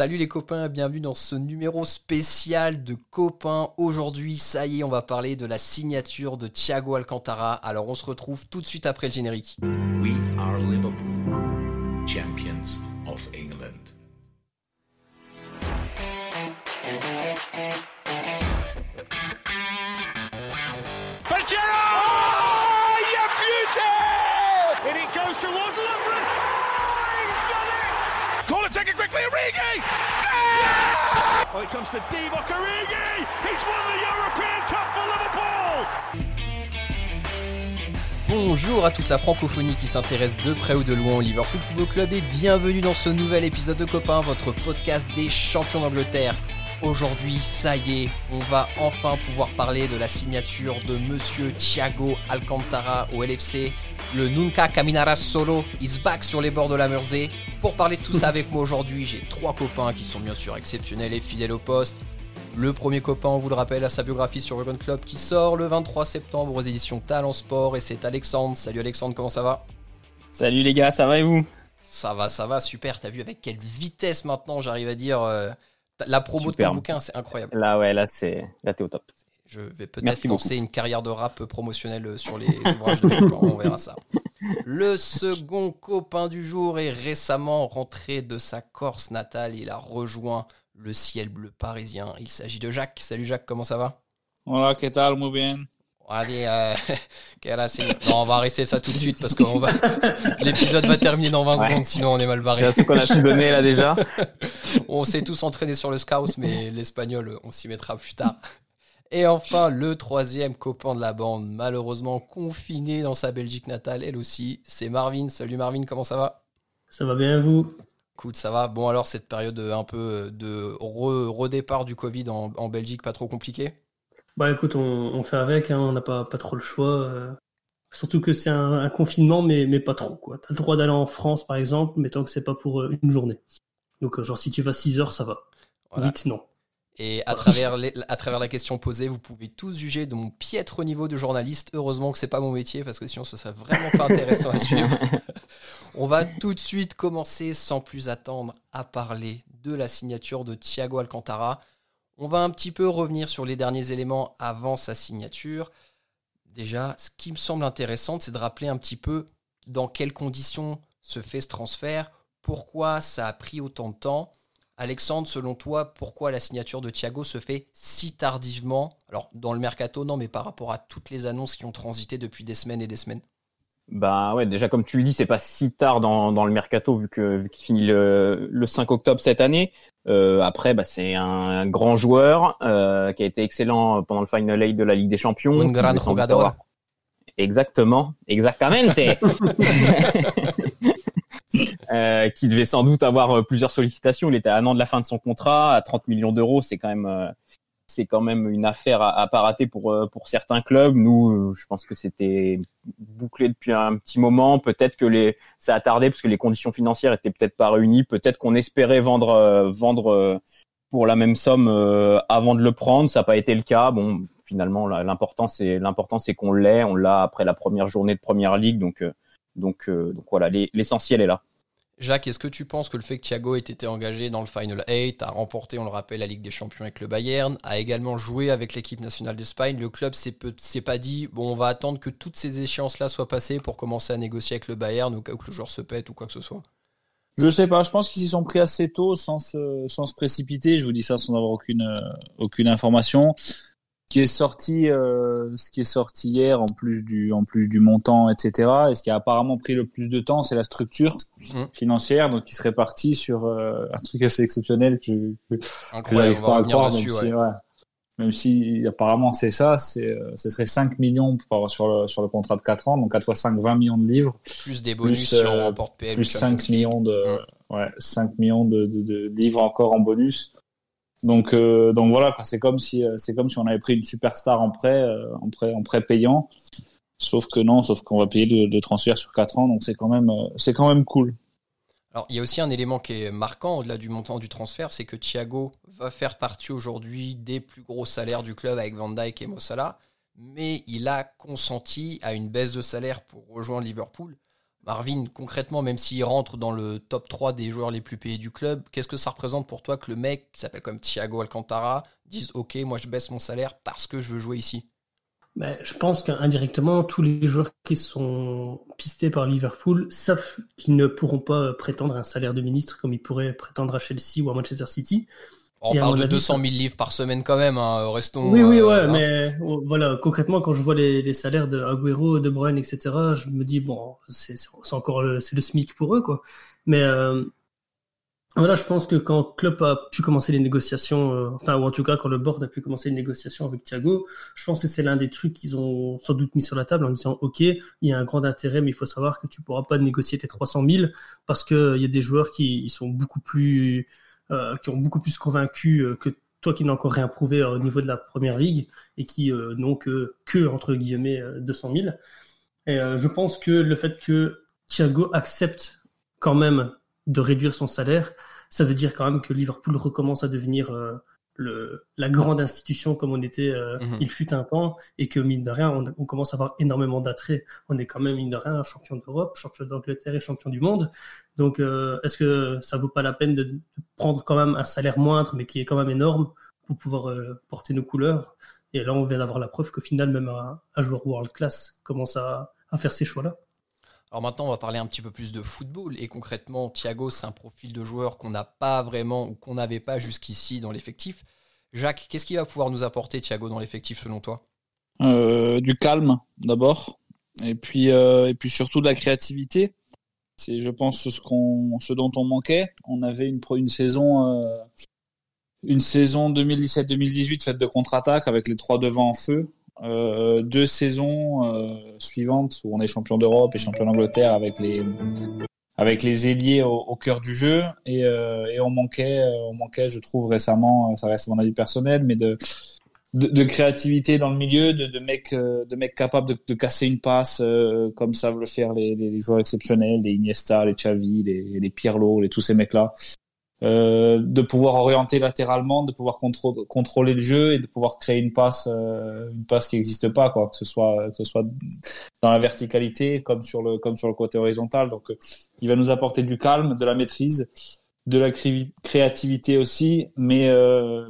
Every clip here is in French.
Salut les copains, bienvenue dans ce numéro spécial de copains. Aujourd'hui, ça y est, on va parler de la signature de Thiago Alcantara. Alors on se retrouve tout de suite après le générique. We are Liverpool, champions of England. Bonjour à toute la francophonie qui s'intéresse de près ou de loin au Liverpool Football Club et bienvenue dans ce nouvel épisode de Copains, votre podcast des champions d'Angleterre. Aujourd'hui, ça y est, on va enfin pouvoir parler de la signature de Monsieur Thiago Alcantara au LFC. Le Nunca Caminara Solo is back sur les bords de la Mersey. Pour parler de tout ça avec moi aujourd'hui, j'ai trois copains qui sont bien sûr exceptionnels et fidèles au poste. Le premier copain, on vous le rappelle, a sa biographie sur Run Club qui sort le 23 septembre aux éditions Talent Sport et c'est Alexandre. Salut Alexandre, comment ça va? Salut les gars, ça va et vous? Ça va, ça va, super. T'as vu avec quelle vitesse maintenant j'arrive à dire euh, la promo de ton bouquin, c'est incroyable. Là ouais, là c'est là t'es au top. Je vais peut-être lancer une carrière de rap promotionnelle sur les ouvrages de mes copains, on verra ça. Le second copain du jour est récemment rentré de sa Corse natale. Il a rejoint le ciel bleu parisien. Il s'agit de Jacques. Salut Jacques, comment ça va? Hola, ¿qué tal? Muy bien. Allez, euh, non, on va arrêter ça tout de suite parce que va... l'épisode va terminer dans 20 Ouais. secondes, sinon on est mal barré. C'est ce qu'on a pu donner là déjà. On s'est tous entraînés sur le Scouse, mais l'espagnol, on s'y mettra plus tard. Et enfin, le troisième copain de la bande, malheureusement confiné dans sa Belgique natale, elle aussi, c'est Marvin. Salut Marvin, comment ça va? Ça va bien vous? Écoute, ça va. Bon, alors, cette période un peu de re- redépart du Covid en, en Belgique, pas trop compliqué Bah écoute, on, on fait avec, hein, on n'a pas, pas trop le choix. euh. Surtout que c'est un, un confinement, mais, mais pas trop. quoi. T'as le droit d'aller en France, par exemple, mais tant que c'est pas pour euh, une journée. Donc euh, genre si tu vas 6 heures, ça va. Voilà. 8, non. Et à travers, les- à travers la question posée, vous pouvez tous juger de mon piètre niveau de journaliste. Heureusement que c'est pas mon métier parce que sinon ce serait vraiment pas intéressant à suivre. On va tout de suite commencer sans plus attendre à parler de la signature de Thiago Alcantara. On va un petit peu revenir sur les derniers éléments avant sa signature. Déjà, ce qui me semble intéressant, c'est de rappeler un petit peu dans quelles conditions se fait ce transfert, pourquoi ça a pris autant de temps. Alexandre, selon toi, pourquoi la signature de Thiago se fait si tardivement? Alors, dans le mercato, non, mais par rapport à toutes les annonces qui ont transité depuis des semaines et des semaines. Bah ouais, déjà comme tu le dis, c'est pas si tard dans, dans le mercato vu que vu qu'il finit le, le 5 octobre cette année. Euh, après, bah c'est un, grand joueur euh, qui a été excellent pendant le final eight de la Ligue des Champions. Un qui gran devait sans doute jugador. Exactement, exactamente. Euh, qui devait sans doute avoir plusieurs sollicitations. Il était à un an de la fin de son contrat, à 30 millions d'euros, c'est quand même euh, c'est quand même une affaire à, à pas rater pour euh, certains clubs. Nous, euh, je pense que c'était bouclé depuis un petit moment. Peut-être que ça a tardé parce que les conditions financières étaient peut-être pas réunies. Peut-être qu'on espérait vendre euh, pour la même somme avant de le prendre. Ça n'a pas été le cas. Bon, finalement, l'important c'est qu'on l'ait. On l'a après la première journée de première ligue. Donc voilà, les- l'essentiel est là. Jacques, est-ce que tu penses que le fait que Thiago ait été engagé dans le Final 8, a remporté, on le rappelle, la Ligue des Champions avec le Bayern, a également joué avec l'équipe nationale d'Espagne, le club s'est pas dit, bon, on va attendre que toutes ces échéances-là soient passées pour commencer à négocier avec le Bayern où que le joueur se pète ou quoi que ce soit? Je sais pas, je pense qu'ils s'y sont pris assez tôt sans se, précipiter. Je vous dis ça sans avoir aucune, euh, aucune information. Ce qui est sorti, euh, ce qui est sorti hier en plus du, en plus du montant, etc. Et ce qui a apparemment pris le plus de temps, c'est la structure Mhm. financière, donc qui serait parti sur euh, un truc assez exceptionnel que, que, Incroyable, pas à croire, dessus. même, ouais. si, ouais. même si apparemment c'est ça, c'est, euh, ce serait 5 millions pour, sur, le, sur le contrat de 4 ans, donc 4 fois 5, 20 millions de livres. Plus des bonus Plus, si on euh, remporte PL plus Champions 5 League. millions de Mm. ouais, 5 millions de, de, de livres encore en bonus. Donc euh, donc voilà, c'est comme si euh, c'est comme si on avait pris une superstar en prêt euh, en prêt en prêt payant. Sauf que non, sauf qu'on va payer le, transfert sur 4 ans, donc c'est quand même c'est quand même cool. Alors, il y a aussi un élément qui est marquant au-delà du montant du transfert, c'est que Thiago va faire partie aujourd'hui des plus gros salaires du club avec Van Dijk et Mossala, mais il a consenti à une baisse de salaire pour rejoindre Liverpool. Marvin, concrètement, même s'il rentre dans le top 3 des joueurs les plus payés du club, qu'est-ce que ça représente pour toi que le mec qui s'appelle comme Thiago Alcantara dise Ok, moi je baisse mon salaire parce que je veux jouer ici? Ben, Je pense qu'indirectement, tous les joueurs qui sont pistés par Liverpool savent qu'ils ne pourront pas prétendre un salaire de ministre comme ils pourraient prétendre à Chelsea ou à Manchester City. On parle de 200 000 livres par semaine quand même, hein, restons. Oui, oui, ouais, euh, mais oh, voilà, concrètement, quand je vois les, les, salaires de Agüero, De Bruyne, etc., je me dis bon, c'est encore le, c'est le SMIC pour eux, quoi. Mais euh, voilà, je pense que quand Klopp a pu commencer les négociations, euh, enfin, ou en tout cas quand le board a pu commencer les négociations avec Thiago, je pense que c'est l'un des trucs qu'ils ont sans doute mis sur la table en disant, OK, il y a un grand intérêt, mais il faut savoir que tu pourras pas négocier tes 300 000 parce que il y a des joueurs qui ils sont beaucoup plus euh, qui ont beaucoup plus convaincu euh, que toi qui n'as encore rien prouvé euh, au niveau de la première ligue et qui n'ont que, que, entre guillemets, 200 000. Et je pense que le fait que Thiago accepte quand même de réduire son salaire, ça veut dire quand même que Liverpool recommence à devenir le, la grande institution comme on était, euh, mhm. il fut un temps, et que mine de rien, on, commence à avoir énormément d'attrait. On est quand même, mine de rien, champion d'Europe, champion d'Angleterre et champion du monde. Donc, euh, est-ce que ça vaut pas la peine de, prendre quand même un salaire moindre, mais qui est quand même énorme, pour pouvoir euh, porter nos couleurs? Et là, on vient d'avoir la preuve qu'au final, même un, joueur world class commence à, à faire ces choix-là. Alors maintenant, on va parler un petit peu plus de football. Et concrètement, Thiago, c'est un profil de joueur qu'on n'a pas vraiment ou qu'on n'avait pas jusqu'ici dans l'effectif. Jacques, qu'est-ce qu'il va pouvoir nous apporter, Thiago, dans l'effectif selon toi? Euh, Du calme, d'abord. Et puis, euh, et puis surtout de la créativité. C'est, je pense, ce, dont on manquait. On avait une, saison. Euh, une saison 2017-2018 faite de contre-attaque avec les trois devants en feu. Euh, deux saisons euh, suivantes où on est champion d'Europe et champion d'Angleterre avec les avec les ailiers au, cœur du jeu. Et, euh, et on manquait on manquait je trouve récemment ça reste mon avis personnel mais de de, de créativité dans le milieu de, de mecs de mecs capables de, de casser une passe comme savent le faire les, les, joueurs exceptionnels les Iniesta les Xavi les, les Pirlo les tous ces mecs là euh, de pouvoir orienter latéralement, de pouvoir contrôler le jeu et de pouvoir créer une passe, euh, une passe qui n'existe pas, quoi, que ce soit que ce soit dans la verticalité comme sur le comme sur le côté horizontal. Donc, euh, il va nous apporter du calme, de la maîtrise, de la créativité aussi, mais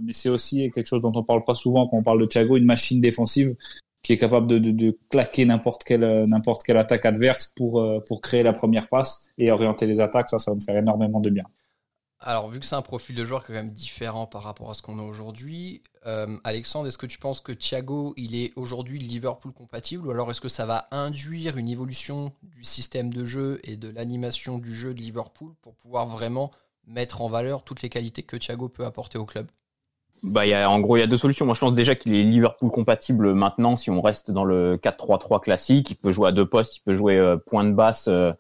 mais c'est aussi quelque chose dont on parle pas souvent quand on parle de Thiago, une machine défensive qui est capable de, de, de claquer n'importe quelle n'importe quelle attaque adverse pour pour créer la première passe et orienter les attaques. Ça, ça va me faire énormément de bien. Alors, vu que c'est un profil de joueur quand même différent par rapport à ce qu'on a aujourd'hui, euh, Alexandre, est-ce que tu penses que Thiago, il est aujourd'hui Liverpool compatible ou alors est-ce que ça va induire une évolution du système de jeu et de l'animation du jeu de Liverpool pour pouvoir vraiment mettre en valeur toutes les qualités que Thiago peut apporter au club? Bah, en gros, il y a deux solutions. Moi, je pense déjà qu'il est Liverpool compatible maintenant si on reste dans le 4-3-3 classique. Il peut jouer à deux postes, il peut jouer euh, point de basse. Euh,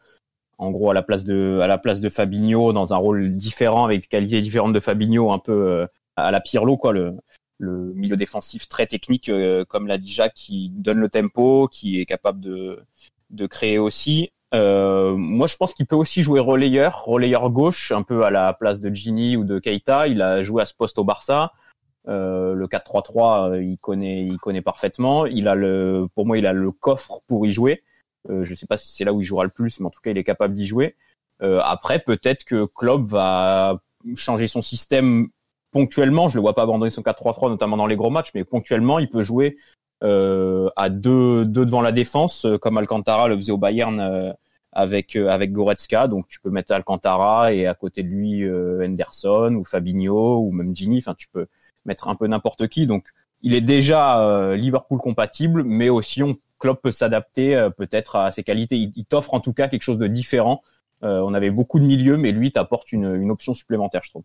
en gros à la place de à la place de Fabinho dans un rôle différent avec des qualités différentes de Fabinho un peu euh, à la Pirlo quoi le le milieu défensif très technique euh, comme l'a dit Jacques qui donne le tempo qui est capable de de créer aussi. Euh, moi je pense qu'il peut aussi jouer relayeur relayeur gauche un peu à la place de Gini ou de Keita. Il a joué à ce poste au Barça. Euh, le 4-3-3 il connaît il connaît parfaitement. Il a le pour moi il a le coffre pour y jouer euh, je sais pas si c'est là où il jouera le plus, mais en tout cas, il est capable d'y jouer. Euh, après, peut-être que Klopp va changer son système ponctuellement. Je le vois pas abandonner son 4-3-3, notamment dans les gros matchs, mais ponctuellement, il peut jouer euh, à deux, deux devant la défense, euh, comme Alcantara le faisait au Bayern euh, avec avec Goretzka. Donc, tu peux mettre Alcantara et à côté de lui Henderson ou Fabinho ou même Gini. Enfin, tu peux mettre un peu n'importe qui. Donc, il est déjà Liverpool compatible, mais aussi on Klopp peut s'adapter euh, peut-être à ses qualités. Il, t'offre en tout cas quelque chose de différent. Euh, on avait beaucoup de milieux, mais lui t'apporte une, option supplémentaire, je trouve.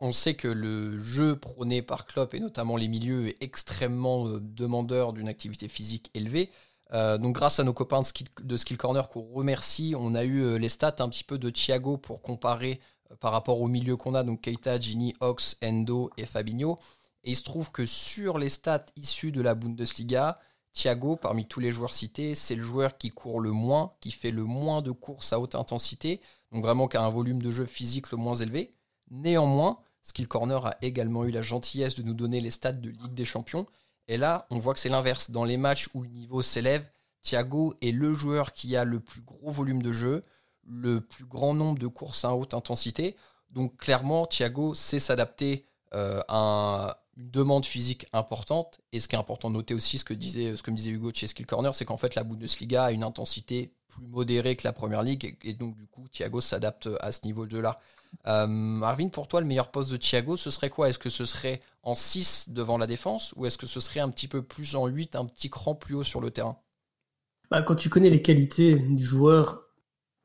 On sait que le jeu prôné par Klopp et notamment les milieux est extrêmement euh, demandeur d'une activité physique élevée. donc grâce à nos copains de Skill, Corner qu'on remercie, on a eu les stats un petit peu de Thiago pour comparer par rapport au milieu qu'on a, donc Keita, Gini, Ox, Endo et Fabinho. Et il se trouve que sur les stats issues de la Bundesliga, Thiago, parmi tous les joueurs cités, c'est le joueur qui court le moins, qui fait le moins de courses à haute intensité, donc vraiment qui a un volume de jeu physique le moins élevé. Néanmoins, Skill Corner a également eu la gentillesse de nous donner les stats de Ligue des Champions. Et là, on voit que c'est l'inverse. Dans les matchs où le niveau s'élève, Thiago est le joueur qui a le plus gros volume de jeu, le plus grand nombre de courses à haute intensité. Donc clairement, Thiago sait s'adapter euh, à une demande physique importante. Et ce qui est important de noter aussi, ce que, disait, ce que me disait Hugo chez Skill Corner, c'est qu'en fait la Bundesliga a une intensité plus modérée que la Première Ligue. Et, donc du coup, Thiago s'adapte à ce niveau de jeu-là. Euh, Marvin, pour toi, le meilleur poste de Thiago, ce serait quoi? Est-ce que ce serait en 6 devant la défense ou est-ce que ce serait un petit peu plus en 8, un petit cran plus haut sur le terrain? Bah, quand tu connais les qualités du joueur,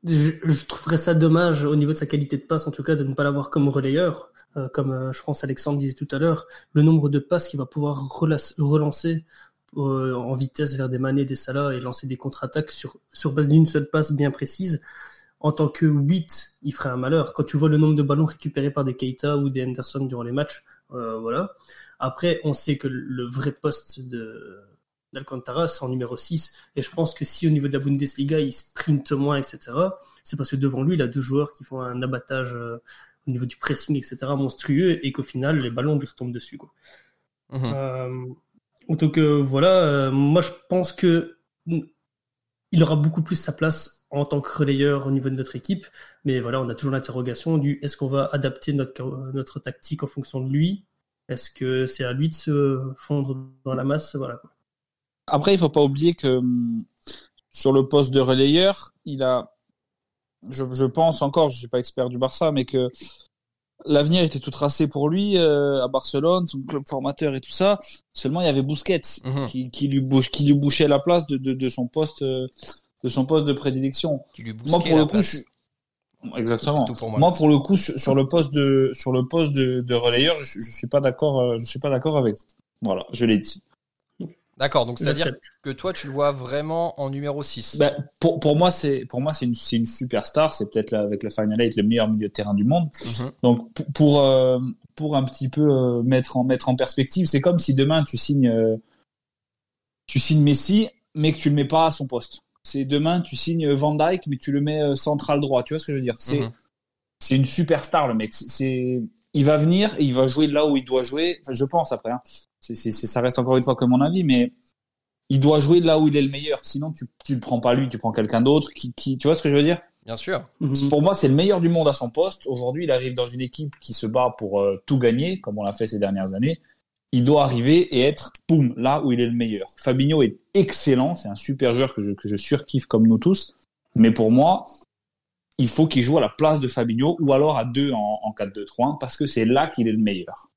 je trouverais ça dommage au niveau de sa qualité de passe, en tout cas, de ne pas l'avoir comme relayeur. Euh, comme euh, je pense Alexandre disait tout à l'heure, le nombre de passes qu'il va pouvoir relancer euh, en vitesse vers des Mané, des Salah et lancer des contre-attaques sur, sur base d'une seule passe bien précise. En tant que 8, il ferait un malheur. Quand tu vois le nombre de ballons récupérés par des Keita ou des Henderson durant les matchs, voilà. Après, on sait que le vrai poste d'Alcantara, c'est en numéro 6. Et je pense que si au niveau de la Bundesliga, il sprinte moins, etc., c'est parce que devant lui, il a deux joueurs qui font un abattage au niveau du pressing, etc., monstrueux, et qu'au final, les ballons lui retombent dessus. Quoi. Mhm. Euh, donc euh, voilà, euh, moi je pense que il aura beaucoup plus sa place en tant que relayeur au niveau de notre équipe. Mais voilà, on a toujours l'interrogation du est-ce qu'on va adapter notre, notre tactique en fonction de lui? Est-ce que c'est à lui de se fondre dans la masse? Voilà. Après, il faut pas oublier que hum, sur le poste de relayeur, il a, je, je pense encore, je suis pas expert du Barça, mais que l'avenir était tout tracé pour lui euh, à Barcelone, son club formateur et tout ça. Seulement, il y avait Busquets Mhm. qui, qui lui bouche, qui lui bouchait la place de, de, de son poste, euh, de son poste de prédilection. Qui lui Moi, pour la le coup, je. Exactement. Pour moi. moi, pour le coup, sur, sur le poste de sur le poste de, de relayeur, je, je suis pas d'accord. euh, Je suis pas d'accord avec. Voilà, je l'ai dit. D'accord, donc c'est-à-dire que toi, tu le vois vraiment en numéro 6. Ben, pour, pour moi, c'est pour moi c'est une une superstar. C'est peut-être avec la Final Eight le meilleur milieu de terrain du monde. Mhm. Donc pour pour, euh, pour un petit peu euh, mettre en mettre en perspective, c'est comme si demain tu signes euh, tu signes Messi, mais que tu le mets pas à son poste. C'est demain tu signes Van Dyke, mais tu le mets central droit. Tu vois ce que je veux dire? C'est Mhm. une superstar le mec. C'est il va venir et il va jouer là où il doit jouer. Enfin, je pense après. Hein. Ça reste encore une fois que mon avis, mais il doit jouer là où il est le meilleur. Sinon tu tu le prends pas lui, tu prends quelqu'un d'autre qui qui tu vois ce que je veux dire? Bien sûr. Mhm. pour moi, c'est le meilleur du monde à son poste. Aujourd'hui, il arrive dans une équipe qui se bat pour euh, tout gagner, comme on l'a fait ces dernières années. Il doit arriver et être, boum, là où il est le meilleur. Fabinho est excellent, c'est un super joueur que je, que je surkiffe comme nous tous. Mais pour moi, il faut qu'il joue à la place de Fabinho ou alors à deux en, en 4-2-3-1 parce que c'est là qu'il est le meilleur.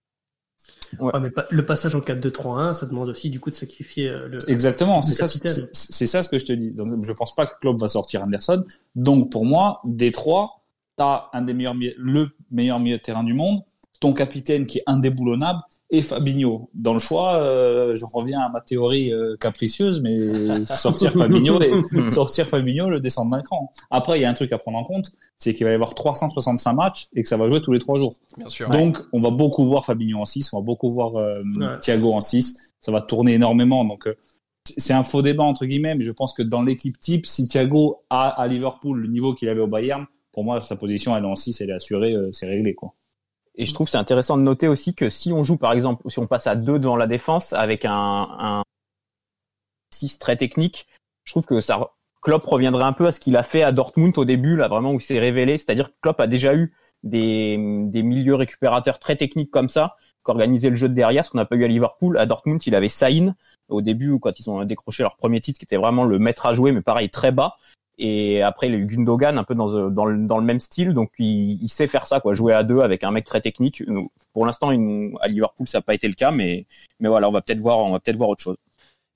Ouais, mais pas- le passage en 4-2-3-1, ça demande aussi du coup de sacrifier euh, le. Exactement, c'est ça, c'est ça ce que je te dis. Donc, je pense pas que Klopp va sortir Anderson. Donc, pour moi, des trois, t'as un des meilleurs, le meilleur milieu de terrain du monde, ton capitaine qui est indéboulonnable et Fabinho. Dans le choix, euh, je reviens à ma théorie euh, capricieuse, mais sortir Fabinho et sortir Fabinho, le descendre d'un cran. Après, il y a un truc à prendre en compte, c'est qu'il va y avoir 365 matchs et que ça va jouer tous les trois jours. Bien sûr. Donc, on va beaucoup voir Fabinho en 6, on va beaucoup voir euh, Ouais. Thiago en 6. Ça va tourner énormément. Donc, euh, c'est c'est un faux débat, entre guillemets, mais je pense que dans l'équipe type, si Thiago a à Liverpool le niveau qu'il avait au Bayern, pour moi, sa position, elle est en 6, elle est assurée, euh, c'est réglé, quoi. Et je trouve c'est intéressant de noter aussi que si on joue par exemple, si on passe à deux devant la défense avec un, un 6 très technique, je trouve que ça Klopp reviendrait un peu à ce qu'il a fait à Dortmund au début, là vraiment où il s'est révélé, c'est-à-dire que Klopp a déjà eu des, des milieux récupérateurs très techniques comme ça, qui organisaient le jeu de derrière, ce qu'on n'a pas eu à Liverpool. À Dortmund, il avait Saïn au début, quand ils ont décroché leur premier titre, qui était vraiment le maître à jouer, mais pareil, très bas. Et après, il a eu Gundogan un peu dans, dans, le, dans le même style, donc il, il sait faire ça, quoi, jouer à deux avec un mec très technique. Pour l'instant, à Liverpool, ça n'a pas été le cas, mais, mais voilà, on va peut-être voir, on va peut-être voir autre chose.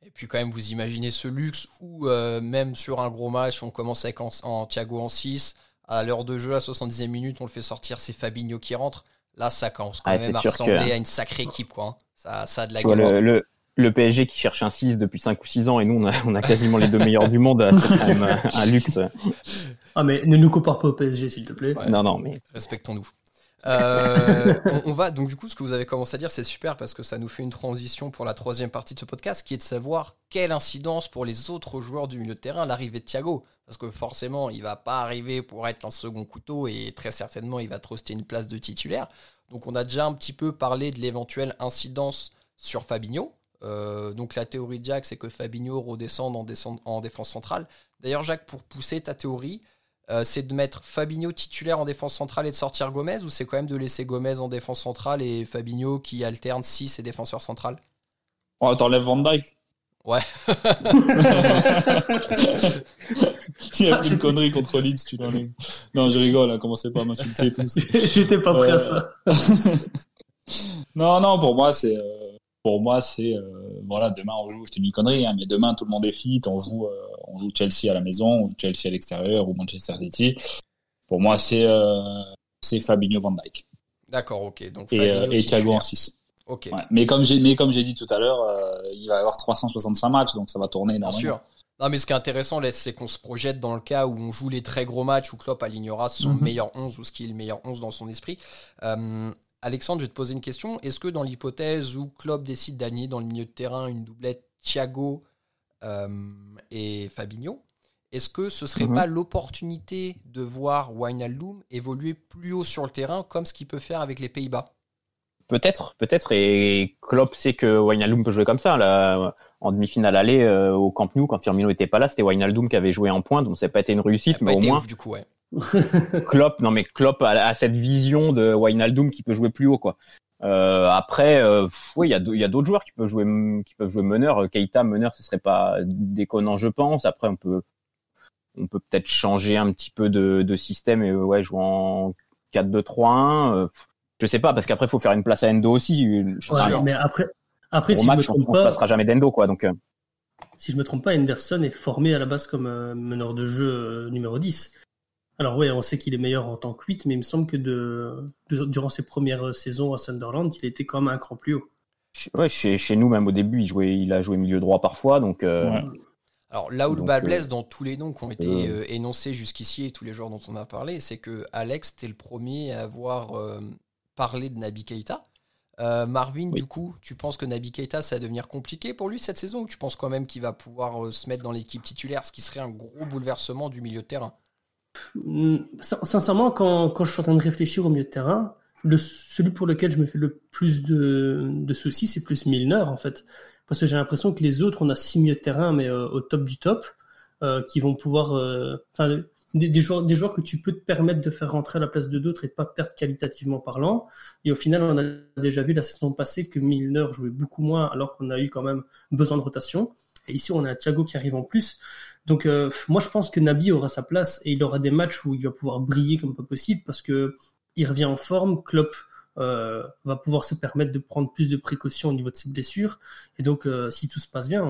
Et puis quand même, vous imaginez ce luxe où euh, même sur un gros match, on commence avec en, en Thiago en 6, à l'heure de jeu, à 70e minute, on le fait sortir, c'est Fabinho qui rentre. Là, ça commence quand Ah, même à ressembler que- à une sacrée équipe. Quoi, hein. ça, ça a de la gueule. le, le, le PSG qui cherche un 6 depuis 5 ou 6 ans, et nous, on a, on a quasiment les deux meilleurs du monde, c'est quand même un- un luxe. Ah, mais ne nous compare pas au PSG, s'il te plaît. Ouais. Non, non, mais Respectons-nous. Euh, on, on va donc du coup ce que vous avez commencé à dire c'est super parce que ça nous fait une transition pour la troisième partie de ce podcast qui est de savoir quelle incidence pour les autres joueurs du milieu de terrain l'arrivée de Thiago parce que forcément il va pas arriver pour être un second couteau et très certainement il va truster une place de titulaire donc on a déjà un petit peu parlé de l'éventuelle incidence sur Fabinho Euh, donc la théorie de Jacques, c'est que Fabinho redescende en, descend- en défense centrale. D'ailleurs, Jacques, pour pousser ta théorie, euh, c'est de mettre Fabinho titulaire en défense centrale et de sortir Gomez ou c'est quand même de laisser Gomez en défense centrale et Fabinho qui alterne 6 et défenseur central Oh, t'enlèves Van Dyke. Ouais. Il a fait une connerie contre Leeds, tu l'enlèves. Non, je rigole, hein, commencez pas à m'insulter tous. J'étais pas prêt à Euh, ça. non, non, pour moi, c'est, euh, pour moi, c'est, euh, voilà, demain on joue, je te dis une connerie, hein, mais demain tout le monde est fit, on joue, euh, on joue Chelsea à la maison, on joue Chelsea à l'extérieur ou Manchester City. Pour moi, c'est, euh, c'est Fabinho Van Dyke. D'accord, ok. Donc Et, Fabinho et Thiago en 6. Ok, Ouais. Mais comme j'ai, mais comme j'ai dit tout à l'heure, il va y avoir 365 matchs, donc ça va tourner bien énormément. sûr. Non, mais ce qui est intéressant, c'est qu'on se projette dans le cas où on joue les très gros matchs où Klopp alignera son Mhm. meilleur 11 ou ce qui est le meilleur 11 dans son esprit. Euh, Alexandre, je vais te poser une question. Est-ce que dans l'hypothèse où Klopp décide d'aligner dans le milieu de terrain une doublette Thiago euh, et Fabinho, est-ce que ce serait Mhm. pas l'opportunité de voir Wijnaldum évoluer plus haut sur le terrain comme ce qu'il peut faire avec les Pays-Bas? Peut-être, peut-être. Et Klopp sait que Wijnaldum peut jouer comme ça. Là, en demi-finale aller euh, au Camp Nou, quand Firmino était pas là, c'était Wijnaldum qui avait joué en pointe, donc ça n'a pas été une réussite, Ça mais pas au été moins ouf, du coup, ouais. Klopp, non mais Klopp a, a cette vision de Wijnaldum qui peut jouer plus haut, quoi. Euh, après, euh, oui, il y a, d'autres joueurs qui peuvent jouer, qui peuvent jouer meneur. Keita meneur, ce serait pas déconnant, je pense. Après, on peut, on peut peut-être changer un petit peu de, de système et euh, ouais, jouer en 4-2-3-1. euh, je sais pas, parce qu'après, il faut faire une place à Endo aussi. Je Ouais, mais après, après si je me on, trompe on pas, passera jamais d'Endo, quoi. Donc, euh, si je me trompe pas, Henderson est formé à la base comme euh, meneur de jeu euh, numéro 10. Alors ouais, on sait qu'il est meilleur en tant que 8, mais il me semble que de, de- durant ses premières euh, saisons à Sunderland, il était quand même un cran plus haut. ouais, chez, chez nous, même au début, il jouait, il a joué milieu droit parfois, donc. euh, Ouais. Alors là où le bas euh, blesse dans tous les noms qui ont été euh, euh, énoncés jusqu'ici et tous les joueurs dont on a parlé, c'est que Alex, t'es le premier à avoir euh, parlé de Naby Keita. Euh, Marvin, Oui. du coup, tu penses que Naby Keita, ça va devenir compliqué pour lui cette saison ou tu penses quand même qu'il va pouvoir euh, se mettre dans l'équipe titulaire, ce qui serait un gros bouleversement du milieu de terrain? Sincèrement, quand, je suis en train de réfléchir au milieu de terrain, celui pour lequel je me fais le plus de, soucis, c'est plus Milner, en fait. Parce que j'ai l'impression que les autres, on a six milieux de terrain, mais euh, au top du top, euh, qui vont pouvoir... euh, Enfin, des, des, joueurs, des joueurs que tu peux te permettre de faire rentrer à la place de d'autres et de pas perdre qualitativement parlant. Et au final, on a déjà vu la saison passée que Milner jouait beaucoup moins, alors qu'on a eu quand même besoin de rotation. Et ici, on a Thiago qui arrive en plus. Donc euh, moi je pense que Nabi aura sa place et il aura des matchs où il va pouvoir briller comme pas possible parce que il revient en forme, Klopp euh, va pouvoir se permettre de prendre plus de précautions au niveau de ses blessures et donc euh, si tout se passe bien,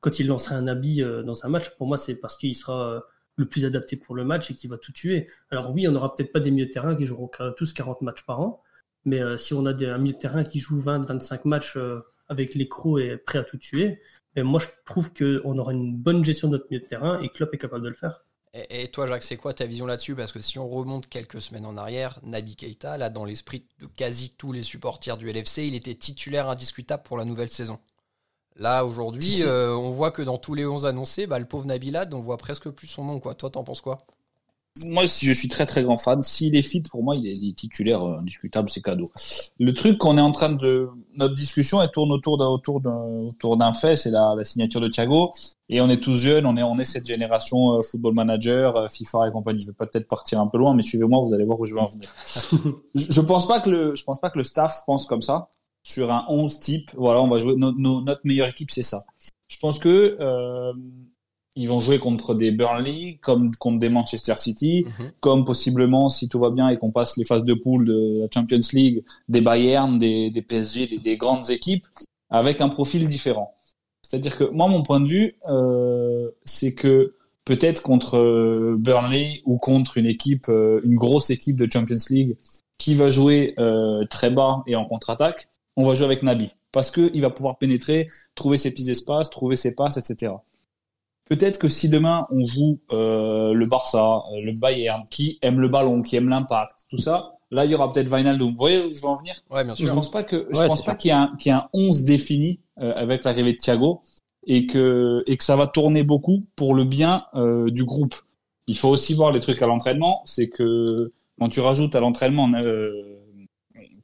quand il lancera un Nabi dans un match, pour moi c'est parce qu'il sera le plus adapté pour le match et qu'il va tout tuer. Alors oui, on n'aura peut-être pas des milieux de terrain qui joueront tous 40 matchs par an, mais si on a des, un milieu de terrain qui joue 20-25 matchs avec les crocs et prêt à tout tuer, moi, je trouve qu'on aura une bonne gestion de notre milieu de terrain et Klopp est capable de le faire. Et, toi, Jacques, c'est quoi ta vision là-dessus? Parce que si on remonte quelques semaines en arrière, Naby Keita, là, dans l'esprit de quasi tous les supporters du LFC, il était titulaire indiscutable pour la nouvelle saison. Là, aujourd'hui, euh, on voit que dans tous les 11 annoncés, bah, le pauvre Nabilad, on voit presque plus son nom. Quoi. Toi, t'en penses quoi? Moi, si je suis très très grand fan. S'il est fit, pour moi, il est, il est titulaire euh, indiscutable, c'est cadeau. Le truc qu'on est en train de, notre discussion, elle tourne autour d'un autour d'un autour d'un fait, c'est la, la signature de Thiago. Et on est tous jeunes, on est on est cette génération euh, football manager, euh, FIFA et compagnie. Je vais peut-être partir un peu loin, mais suivez-moi, vous allez voir où je vais en venir. je, je pense pas que le, je pense pas que le staff pense comme ça sur un 11 type. Voilà, on va jouer no- no- notre meilleure équipe, c'est ça. Je pense que euh, ils vont jouer contre des Burnley, comme contre des Manchester City, Mhm. comme possiblement, si tout va bien et qu'on passe les phases de poule de la Champions League, des Bayern, des, des PSG, des, des grandes équipes, avec un profil différent. C'est-à-dire que moi, mon point de vue, euh, c'est que peut-être contre euh, Burnley ou contre une équipe, euh, une grosse équipe de Champions League qui va jouer euh, très bas et en contre-attaque, on va jouer avec Nabi parce que il va pouvoir pénétrer, trouver ses petits espaces, trouver ses passes, etc. Peut-être que si demain on joue euh, le Barça, euh, le Bayern, qui aime le ballon, qui aime l'impact, tout ça, là il y aura peut-être Wijnaldum. Vous voyez où je veux en venir? Ouais, bien Je sûr. pense pas que je Ouais, pense pas qu'il y a un qu'il y a un 11 défini euh, avec l'arrivée de Thiago et que et que ça va tourner beaucoup pour le bien euh, du groupe. Il faut aussi voir les trucs à l'entraînement, c'est que quand tu rajoutes à l'entraînement euh,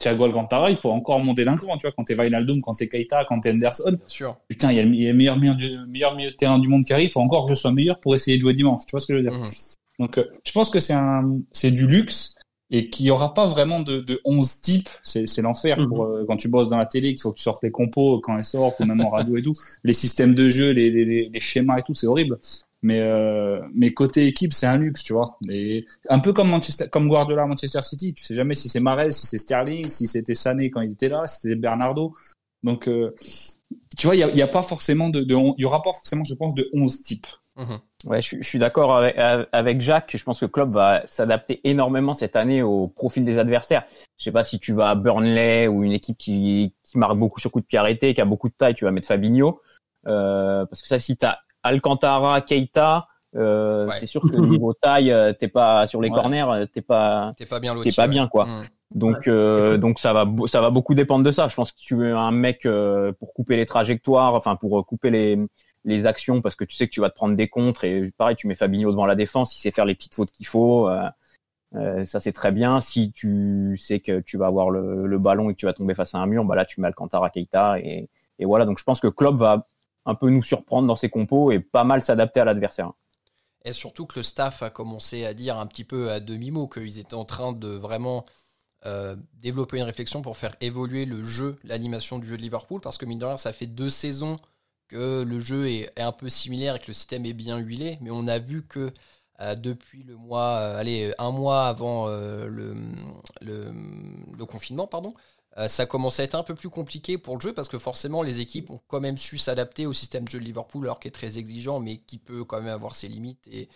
Thiago Alcantara, il faut encore monter d'un cran, tu vois, quand t'es Wijnaldum, quand t'es Keita, quand t'es Anderson. Bien sûr. Putain, il y a le, meilleur, meilleur milieu de terrain du monde qui arrive, il faut encore que je sois meilleur pour essayer de jouer dimanche, tu vois ce que je veux dire Mhm. Donc, euh, je pense que c'est un, c'est du luxe et qu'il y aura pas vraiment de, de 11 types. C'est, c'est l'enfer Mhm. pour euh, quand tu bosses dans la télé, qu'il faut que tu sortes les compos quand elles sortent ou même en radio et tout. Les systèmes de jeu, les, les, les, les schémas et tout, c'est horrible. Mais, euh, mais côté équipe, c'est un luxe, tu vois. Et un peu comme Manchester, comme Guardiola Manchester City. Tu sais jamais si c'est Mahrez, si c'est Sterling, si c'était Sané quand il était là, si c'était Bernardo. Donc, euh, tu vois, il y a, pas forcément de, y aura pas forcément, je pense, de 11 types. Mhm. Ouais, je, suis- d'accord avec, avec Jacques. Je pense que Klopp va s'adapter énormément cette année au profil des adversaires. Je sais pas si tu vas à Burnley ou une équipe qui, qui marque beaucoup sur coup de pied arrêté, qui a beaucoup de taille, tu vas mettre Fabinho. Euh, parce que ça, si t'as Alcantara, Keita, euh, Ouais. c'est sûr que niveau taille, euh, t'es pas sur les Ouais. corners, euh, t'es pas, T'es pas bien loti. t'es pas ouais. bien quoi. Mhm. Donc, euh, donc ça va, ça va beaucoup dépendre de ça. Je pense que tu veux un mec euh, pour couper les trajectoires, enfin pour euh, couper les les actions, parce que tu sais que tu vas te prendre des contres et pareil, tu mets Fabinho devant la défense, il sait faire les petites fautes qu'il faut. euh, euh, ça c'est très bien. Si tu sais que tu vas avoir le, le ballon et que tu vas tomber face à un mur, bah là tu mets Alcantara, Keita et, et voilà. Donc je pense que Klopp va un peu nous surprendre dans ses compos et pas mal s'adapter à l'adversaire. Et surtout que le staff a commencé à dire un petit peu à demi-mot qu'ils étaient en train de vraiment euh, développer une réflexion pour faire évoluer le jeu, l'animation du jeu de Liverpool, parce que mine de rien, ça fait deux saisons que le jeu est, un peu similaire et que le système est bien huilé, mais on a vu que euh, depuis le mois, euh, allez, un mois avant le confinement, pardon, euh, ça commençait à être un peu plus compliqué pour le jeu parce que forcément les équipes ont quand même su s'adapter au système de jeu de Liverpool alors qui est très exigeant mais qui peut quand même avoir ses limites et,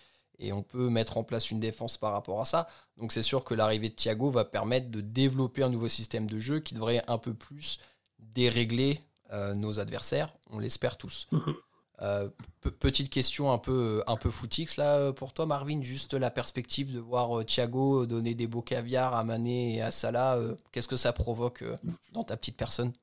on peut mettre en place une défense par rapport à ça. Donc c'est sûr que l'arrivée de Thiago va permettre de développer un nouveau système de jeu qui devrait un peu plus dérégler euh, nos adversaires, on l'espère tous. Euh, pe- petite question un peu, un peu là euh, pour toi Marvin, juste la perspective de voir euh, Thiago donner des beaux caviars à Mané et à Salah, euh, qu'est-ce que ça provoque euh, dans ta petite personne?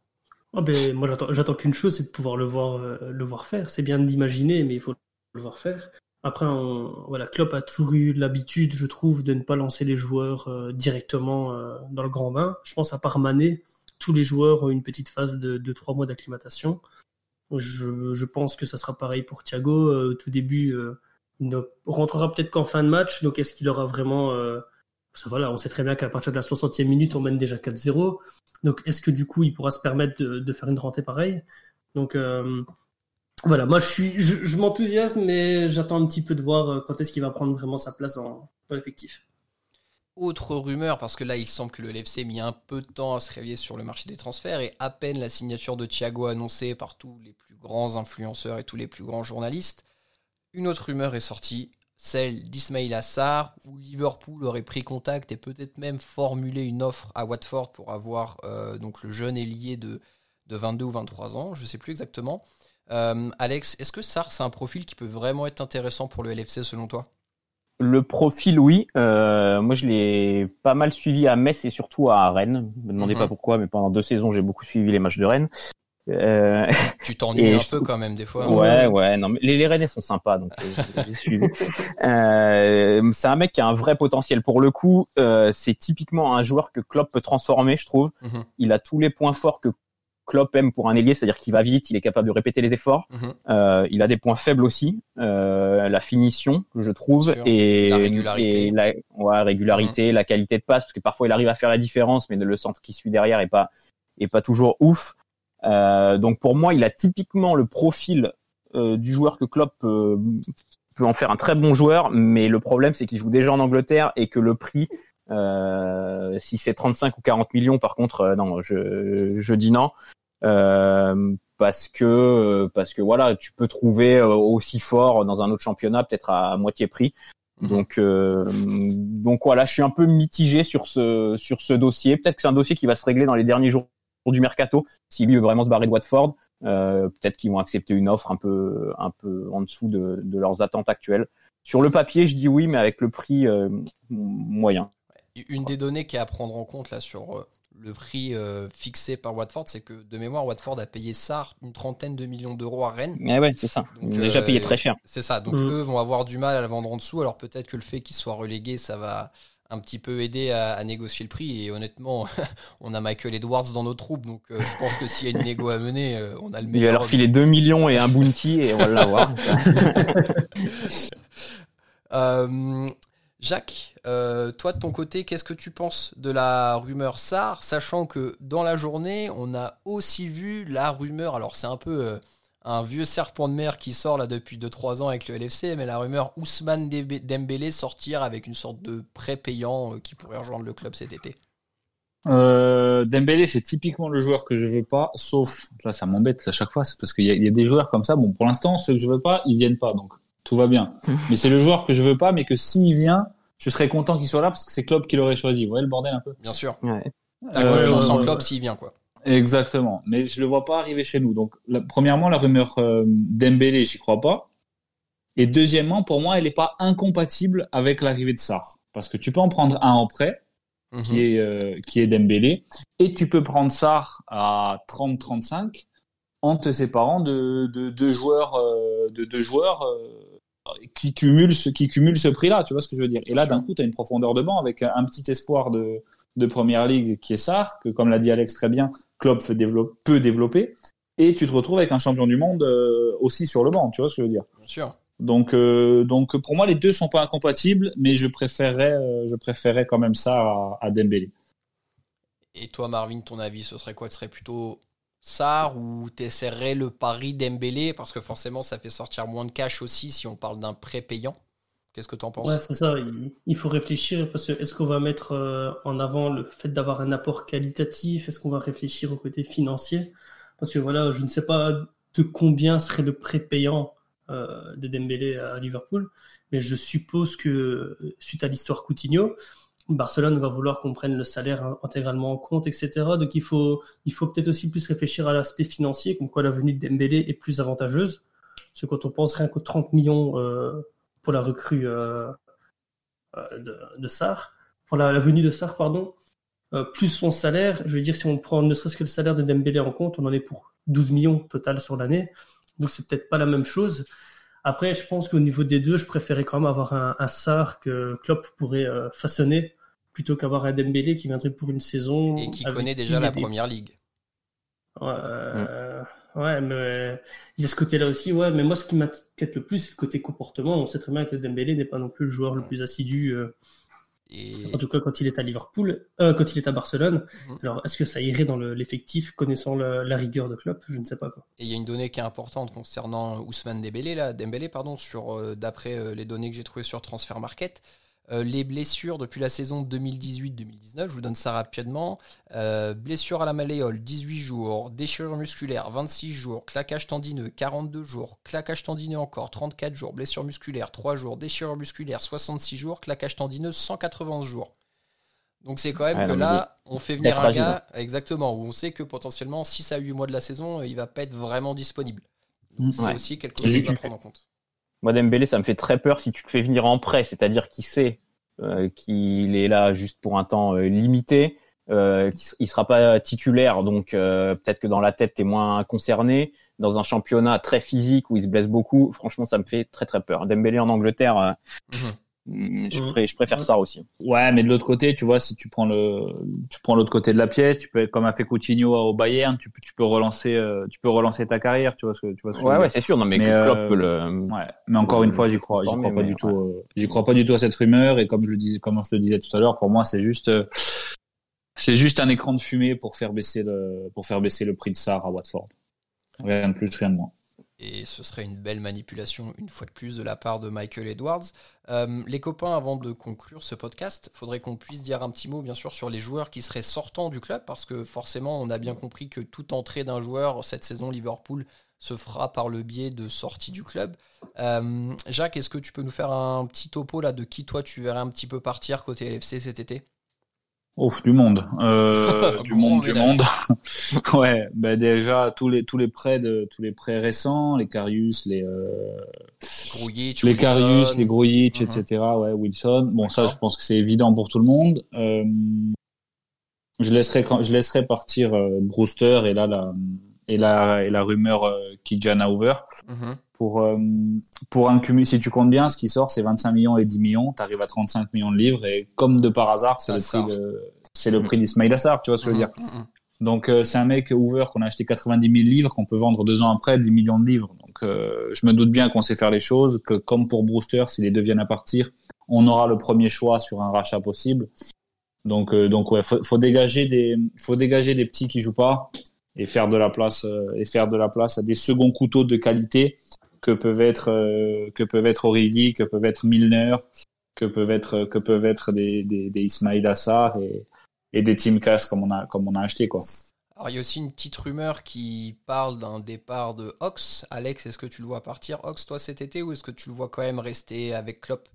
Ben, moi, j'attends, qu'une chose, c'est de pouvoir le voir, euh, le voir faire. C'est bien d'imaginer, mais il faut le voir faire. Après, on, voilà, Klopp a toujours eu l'habitude, je trouve, de ne pas lancer les joueurs euh, directement euh, dans le grand bain. Je pense à part Mané, tous les joueurs ont une petite phase de 2-3 mois d'acclimatation. Je, pense que ça sera pareil pour Thiago. Euh, tout début, euh, ne rentrera peut-être qu'en fin de match. Donc, est-ce qu'il aura vraiment... euh, parce que voilà, on sait très bien qu'à partir de la 60e minute, on mène déjà 4-0. Donc, est-ce que du coup, il pourra se permettre de, faire une rentrée pareille? Donc, euh, voilà, moi, je suis, je, m'enthousiasme, mais j'attends un petit peu de voir euh, quand est-ce qu'il va prendre vraiment sa place dans, dans l'effectif. Autre rumeur, parce que là il semble que le LFC a mis un peu de temps à se réveiller sur le marché des transferts et à peine la signature de Thiago annoncée par tous les plus grands influenceurs et tous les plus grands journalistes, une autre rumeur est sortie, celle d'Ismail Assar, où Liverpool aurait pris contact et peut-être même formulé une offre à Watford pour avoir euh, donc le jeune ailier de, de 22 ou 23 ans, je ne sais plus exactement. Euh, Alex, est-ce que Sar c'est un profil qui peut vraiment être intéressant pour le LFC selon toi? Le profil, oui. Euh, moi, je l'ai pas mal suivi à Metz et surtout à Rennes. Ne me demandez Mhm. pas pourquoi, mais pendant deux saisons, j'ai beaucoup suivi les matchs de Rennes. Euh, Tu t'ennuies un je peu quand même des fois. ouais, ouais. Non, mais les, les Rennais sont sympas, donc euh, j'ai- j'ai suivi. Euh, c'est un mec qui a un vrai potentiel. Pour le coup, euh, c'est typiquement un joueur que Klopp peut transformer, je trouve. Mhm. Il a tous les points forts que Klopp aime pour un ailier, c'est-à-dire qu'il va vite, il est capable de répéter les efforts. Mhm. Euh, il a des points faibles aussi, euh, la finition, je trouve, et La régularité. et la ouais, régularité, la qualité de passe, parce que parfois il arrive à faire la différence, mais le centre qui suit derrière est pas est pas toujours ouf. Euh, donc pour moi, il a typiquement le profil euh, du joueur que Klopp peut, peut en faire un très bon joueur, mais le problème c'est qu'il joue déjà en Angleterre et que le prix, euh, si c'est 35 ou 40 millions, par contre, euh, non, je, je dis non. Euh, parce que parce que voilà, tu peux trouver euh, aussi fort dans un autre championnat, peut-être à moitié prix. Mhm. Donc euh, donc voilà, je suis un peu mitigé sur ce sur ce dossier. Peut-être que c'est un dossier qui va se régler dans les derniers jours du mercato. Si lui veut vraiment se barrer de Watford, euh, peut-être qu'ils vont accepter une offre un peu un peu en dessous de, de leurs attentes actuelles. Sur le papier, je dis oui, mais avec le prix euh, moyen. Une des données qui est à prendre en compte là sur euh, le prix euh, fixé par Watford, c'est que de mémoire, Watford a payé Sarr une trentaine de millions d'euros à Rennes. Eh ouais, c'est ça. Donc, Ils ont déjà euh, payé très cher. C'est ça. Donc Mhm. eux vont avoir du mal à la vendre en dessous. Alors peut-être que le fait qu'ils soient relégués, ça va un petit peu aidé à, à négocier le prix. Et honnêtement, on a Michael Edwards dans nos troupes. Donc euh, je pense que s'il y a une négo à mener, euh, on a le Il va meilleur. leur filer 2 millions et un bounty et on va l'avoir. Jacques, euh, toi de ton côté, qu'est-ce que tu penses de la rumeur SAR, sachant que dans la journée, on a aussi vu la rumeur, alors c'est un peu euh, un vieux serpent de mer qui sort là depuis 2-3 ans avec le LFC, mais la rumeur Ousmane Dembélé sortir avec une sorte de prêt payant euh, qui pourrait rejoindre le club cet été. Euh, Dembélé, c'est typiquement le joueur que je veux pas, sauf, là, ça m'embête à chaque fois, c'est parce qu'il y, y a des joueurs comme ça. Bon, pour l'instant, ceux que je veux pas, ils viennent pas, donc tout va bien. mais c'est le joueur que je veux pas, mais que s'il vient, je serais content qu'il soit là parce que c'est Klopp qui l'aurait choisi. Vous voyez le bordel un peu? Bien sûr. Ouais. T'as Euh, confiance en ouais, Klopp s'il vient, quoi. Exactement. Mais je le vois pas arriver chez nous. Donc, la- premièrement, la rumeur euh, Dembélé, j'y crois pas. Et deuxièmement, pour moi, elle est pas incompatible avec l'arrivée de Sarr. Parce que tu peux en prendre un en prêt, Mhm. qui est, euh, qui est Dembélé, et tu peux prendre Sarr à 30-35 en te séparant de, de, deux joueurs, euh, de deux joueurs euh, qui cumulent ce, qui cumulent ce prix-là. Tu vois ce que je veux dire? Et là, d'un coup, tu as une profondeur de banc avec un, petit espoir de, de première ligue qui est Sarr, que comme l'a dit Alex très bien, Klopp peut développer. Et tu te retrouves avec un champion du monde euh, aussi sur le banc. Tu vois ce que je veux dire? Bien sûr. Donc, euh, donc pour moi, les deux sont pas incompatibles, mais je préférerais, euh, je préférerais quand même ça à, à Dembélé. Et toi, Marvin, ton avis, ce serait quoi? Ce serait plutôt Sar ou t'essaierais le pari Dembélé? Parce que forcément, ça fait sortir moins de cash aussi si on parle d'un prêt payant. Qu'est-ce que t'en penses? Ouais, c'est ça. Il, faut réfléchir parce que est-ce qu'on va mettre euh, en avant le fait d'avoir un apport qualitatif? Est-ce qu'on va réfléchir au côté financier? Parce que voilà, je ne sais pas de combien serait le prêt payant euh, de Dembélé à Liverpool, mais je suppose que suite à l'histoire Coutinho, Barcelone va vouloir qu'on prenne le salaire in- intégralement en compte, etc. Donc il faut, il faut peut-être aussi plus réfléchir à l'aspect financier, comme quoi la venue de Dembélé est plus avantageuse. Parce que quand on pense rien qu'aux 30 millions euh, pour la recrue euh, euh, de, de pour la, venue de Sarr, pardon, euh, plus son salaire, je veux dire, si on prend ne serait-ce que le salaire de Dembélé en compte, on en est pour 12 millions total sur l'année. Donc c'est peut-être pas la même chose. Après, je pense qu'au niveau des deux, je préférais quand même avoir un, un Sarr que Klopp pourrait euh, façonner plutôt qu'avoir un Dembélé qui viendrait pour une saison. Et qui connaît déjà la des- première ligue. Ouais, euh, ouais, mais il y a ce côté-là aussi, ouais. Mais moi, ce qui m'inquiète le plus, c'est le côté comportement. On sait très bien que Dembélé n'est pas non plus le joueur le plus assidu, euh, Et en tout cas quand il est à Liverpool, euh, quand il est à Barcelone. Mhm. Alors, est-ce que ça irait dans le- l'effectif, connaissant le- la rigueur de Klopp? Je ne sais pas. Quoi. et il y a une donnée qui est importante concernant Ousmane Dembélé, là, Dembélé pardon, sur euh, d'après euh, les données que j'ai trouvées sur Transfer Market. Euh, les blessures depuis la saison 2018-2019, je vous donne ça rapidement. Euh, blessure à la malléole, 18 jours. Déchirure musculaire, 26 jours. Claquage tendineux, 42 jours. Claquage tendineux encore, 34 jours. Blessure musculaire, 3 jours. Déchirure musculaire, 66 jours. Claquage tendineux, 191 jours. Donc c'est quand même que là, on fait venir un gars, exactement, où on sait que potentiellement 6 à 8 mois de la saison, euh, il va pas être vraiment disponible. Mm. Donc c'est Ouais. aussi quelque chose à prendre en compte. Moi, Dembélé, ça me fait très peur si tu le fais venir en prêt, c'est-à-dire qu'il sait euh, qu'il est là juste pour un temps euh, limité, euh, qu'il sera pas titulaire, donc euh, peut-être que dans la tête, t'es moins concerné. Dans un championnat très physique où il se blesse beaucoup, franchement, ça me fait très très peur. Dembélé en Angleterre, Mhm. Je, Mhm. pré- je préfère ça aussi. Ouais, mais de l'autre côté, tu vois, si tu prends le, tu prends l'autre côté de la pièce, tu peux, comme a fait Coutinho au Bayern, tu peux, tu peux relancer, euh, tu peux relancer ta carrière, tu vois ce que, tu vois ce que je Ouais, ouais, c'est sûr. Non, mais, Mais, que Klopp euh, peut le. Ouais, mais encore une fois, j'y crois, j'y crois pas mais, du tout, euh, j'y crois pas du tout à cette rumeur et comme je le disais, comme je le disais tout à l'heure, pour moi, c'est juste, euh, c'est juste un écran de fumée pour faire baisser le, pour faire baisser le prix de Sarr à Watford. Rien de plus, rien de moins. Et ce serait une belle manipulation, une fois de plus, de la part de Michael Edwards. Euh, les copains, avant de conclure ce podcast, faudrait qu'on puisse dire un petit mot, bien sûr, sur les joueurs qui seraient sortants du club, parce que forcément, on a bien compris que toute entrée d'un joueur cette saison Liverpool se fera par le biais de sortie du club. Euh, Jacques, est-ce que tu peux nous faire un petit topo là de qui toi tu verrais un petit peu partir côté LFC cet été? Ouf, du monde, euh, du monde, du monde. ouais, ben déjà tous les tous les prêts de tous les prêts récents, les Carius, les euh, Grujic, les. Carius, les Grujic, Mhm. etc. Ouais, Wilson. Bon, ça, je pense que c'est évident pour tout le monde. Euh, je laisserai quand je laisserai partir euh, Brewster et là la et la et la rumeur euh, Kijana Over. Mhm. Pour euh, pour un cumul, si tu comptes bien, ce qui sort, c'est 25 millions et 10 millions. Tu arrives à 35 millions de livres et comme de par hasard, c'est le prix de c'est le prix d'Ismail Assar. Tu vois ce que je veux dire Mhm, mhm. Donc euh, c'est un mec Hoover qu'on a acheté 90 000 livres, qu'on peut vendre deux ans après 10 millions de livres. Donc euh, je me doute bien qu'on sait faire les choses, que comme pour Brewster, si les deux viennent à partir, on aura le premier choix sur un rachat possible. Donc donc ouais, faut, faut dégager des faut dégager des petits qui jouent pas et faire de la place et faire de la place à des seconds couteaux de qualité que peuvent être euh, que peuvent être Origi, que peuvent être Milner, que peuvent être que peuvent être des des, des Ismail Assar et et des Team Cass comme on a comme on a acheté quoi. Alors, il y a aussi une petite rumeur qui parle d'un départ de Ox. Alex, est-ce que tu le vois partir, Ox, toi, cet été, ou est-ce que tu le vois quand même rester avec Klopp?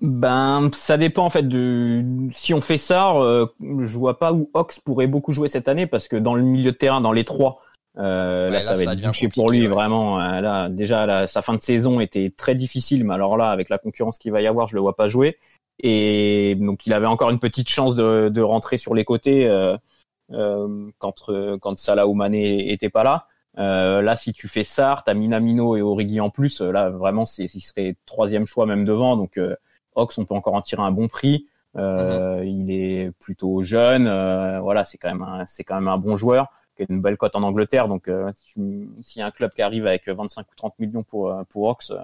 Ben, ça dépend en fait de si on fait ça. euh, je vois pas où Ox pourrait beaucoup jouer cette année parce que dans le milieu de terrain, dans les trois, euh, Ouais, là, là, ça ça va être devient bouché pour lui ouais. vraiment. euh, Là, déjà, la- sa fin de saison était très difficile, mais alors là, avec la concurrence qu'il va y avoir, je le vois pas jouer. Et donc, il avait encore une petite chance de, de rentrer sur les côtés euh, euh, quand euh, quand Salah ou Mané était pas là. Euh, là, si tu fais Sarr, t'as Minamino et Origi en plus. euh, Là, vraiment, c'est, il serait troisième choix même devant. Donc, euh, Ox, on peut encore en tirer un bon prix. Euh, Il est plutôt jeune. euh, voilà, c'est quand même un, c'est quand même un bon joueur qui a une belle cote en Angleterre. Donc, euh, s'il y a un club qui arrive avec 25 ou 30 millions pour euh, pour Ox, euh,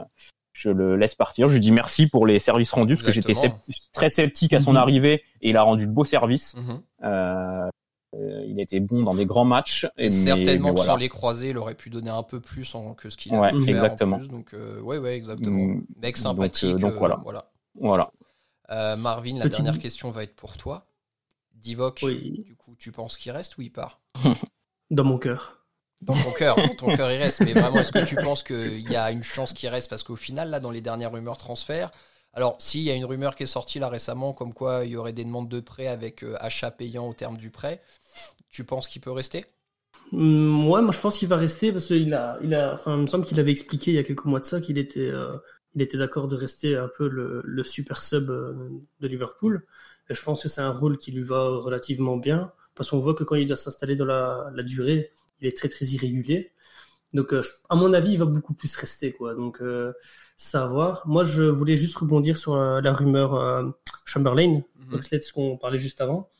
je le laisse partir. Je lui dis merci pour les services rendus parce que j'étais scepti- très sceptique à son Mhm. arrivée et il a rendu de beaux services. Mhm. Euh, euh, il était bon dans des grands matchs. Et mais- certainement mais que voilà. sans les croiser, il aurait pu donner un peu plus en- que ce qu'il a Ouais, pu faire exactement. en plus. Donc, euh, ouais, ouais, exactement. Mm, Mec donc, sympathique. euh, donc euh, voilà. voilà. Voilà. Euh, Marvin, la Petit- dernière question va être pour toi. Divock, Oui. du coup, tu penses qu'il reste ou il part? Dans mon cœur. Dans ton cœur, dans ton cœur il reste. Mais vraiment, est-ce que tu penses qu'il y a une chance qu'il reste? Parce qu'au final, là, dans les dernières rumeurs transferts, alors s'il y a une rumeur qui est sortie là récemment, comme quoi il y aurait des demandes de prêt avec euh, achat payant au terme du prêt, tu penses qu'il peut rester? Hum, ouais, moi je pense qu'il va rester parce qu'il a, il a, enfin, il me semble qu'il avait expliqué il y a quelques mois de ça qu'il était, euh, il était d'accord de rester un peu le, le super sub euh, de Liverpool. Et je pense que c'est un rôle qui lui va relativement bien parce qu'on voit que quand il doit s'installer dans la, la durée, il est très très irrégulier. Donc, euh, je- à mon avis, il va beaucoup plus rester, quoi. Donc, euh, ça à voir. Moi, je voulais juste rebondir sur euh, la rumeur euh, Chamberlain, Mhm. Oxlade, ce qu'on parlait juste avant.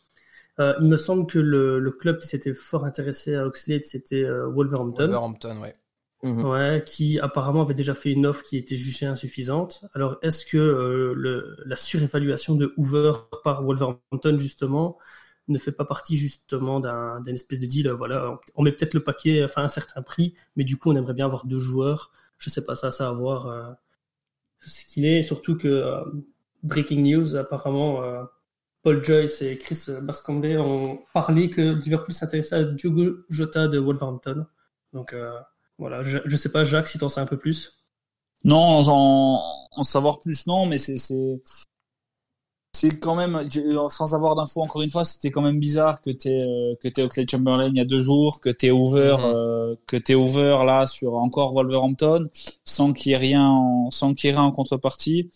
Euh, il me semble que le, le club qui s'était fort intéressé à Oxlade, c'était euh, Wolverhampton, Wolverhampton, ouais. Mhm. ouais, qui apparemment avait déjà fait une offre qui était jugée insuffisante. Alors, est-ce que euh, le, la surévaluation de Hoover par Wolverhampton, justement, ne fait pas partie justement d'un espèce de deal euh, Voilà, on- met peut-être le paquet, enfin un certain prix, mais du coup, on aimerait bien avoir deux joueurs. Je sais pas ça, ça à voir euh, ce qu'il est. Surtout que euh, breaking news, apparemment. euh, Paul Joyce et Chris Bascombe ont parlé que Liverpool s'intéressait à Diogo Jota de Wolverhampton. Donc euh, voilà, je, je sais pas Jacques si t'en sais un peu plus. Non, en, en savoir plus, non, mais c'est c'est quand même je- sans avoir d'infos encore une fois, c'était quand même bizarre que t'aies euh, que t'aies Oxlade Chamberlain il y a deux jours, que t'aies Over Mhm. euh, que t'aies Over là sur encore Wolverhampton, sans qu'il y ait rien en, sans qu'il y ait rien en contrepartie.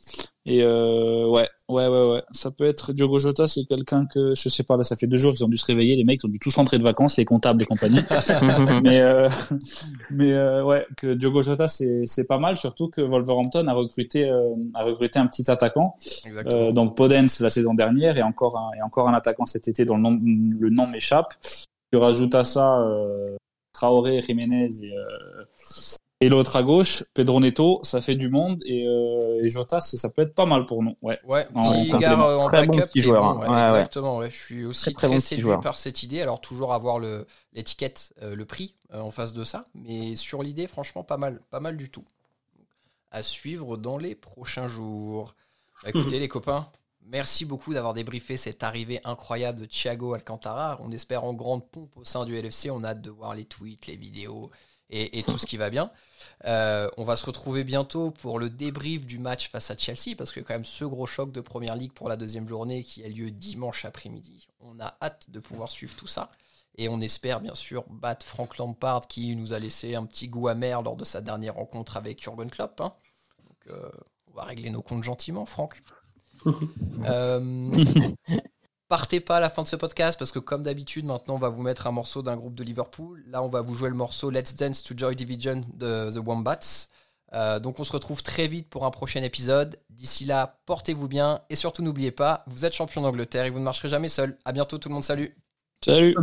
Et euh, ouais, ouais, ouais, ouais, ça peut être Diogo Jota, c'est quelqu'un que je sais pas là, ça fait deux jours qu'ils ont dû se réveiller, les mecs ils ont dû tous rentrer de vacances, les comptables et compagnie. mais euh, mais euh, ouais que Diogo Jota c'est c'est pas mal surtout que Wolverhampton a recruté euh, a recruté un petit attaquant Exactement. euh, donc Podence la saison dernière et encore un et encore un attaquant cet été dont le nom le nom m'échappe tu rajoutes à ça euh, Traoré Jiménez et euh, et l'autre à gauche Pedro Neto ça fait du monde et, euh, et Jota ça peut être pas mal pour nous ouais Ouais, petit gars euh, en Très bon backup petit joueur, bon, ouais, Ouais, ouais. exactement. Ouais. Je suis aussi Très, très, très bon petit séduit joueur. par cette idée. Alors toujours avoir le l'étiquette, euh, le prix euh, en face de ça, mais sur l'idée, franchement, pas mal, pas mal du tout. À suivre dans les prochains jours. Bah, écoutez les copains, merci beaucoup d'avoir débriefé cette arrivée incroyable de Thiago Alcantara. On espère en grande pompe au sein du LFC. On a hâte de voir les tweets, les vidéos et, et tout ce qui va bien. Euh, on va se retrouver bientôt pour le débrief du match face à Chelsea, parce que quand même ce gros choc de Première Ligue pour la deuxième journée qui a lieu dimanche après-midi. On a hâte de pouvoir suivre tout ça. Et on espère bien sûr battre Frank Lampard qui nous a laissé un petit goût amer lors de sa dernière rencontre avec Jurgen Klopp. hein. Donc euh, on va régler nos comptes gentiment, Franck. Euh, Partez pas à la fin de ce podcast parce que comme d'habitude, maintenant on va vous mettre un morceau d'un groupe de Liverpool. Là, on va vous jouer le morceau Let's Dance to Joy Division de The Wombats. Euh, donc on se retrouve très vite pour un prochain épisode. D'ici là, portez-vous bien et surtout n'oubliez pas, vous êtes champion d'Angleterre et vous ne marcherez jamais seul. À bientôt tout le monde, salut. Salut.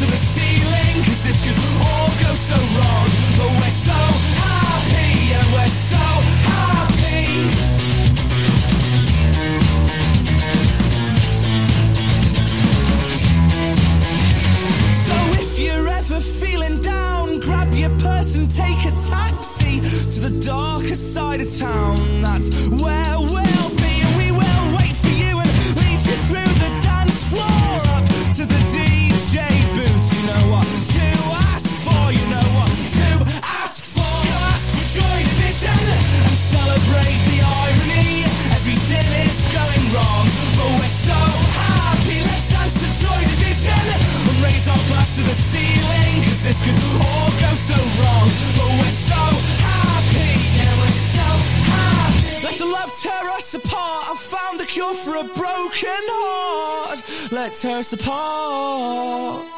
to the sea. her support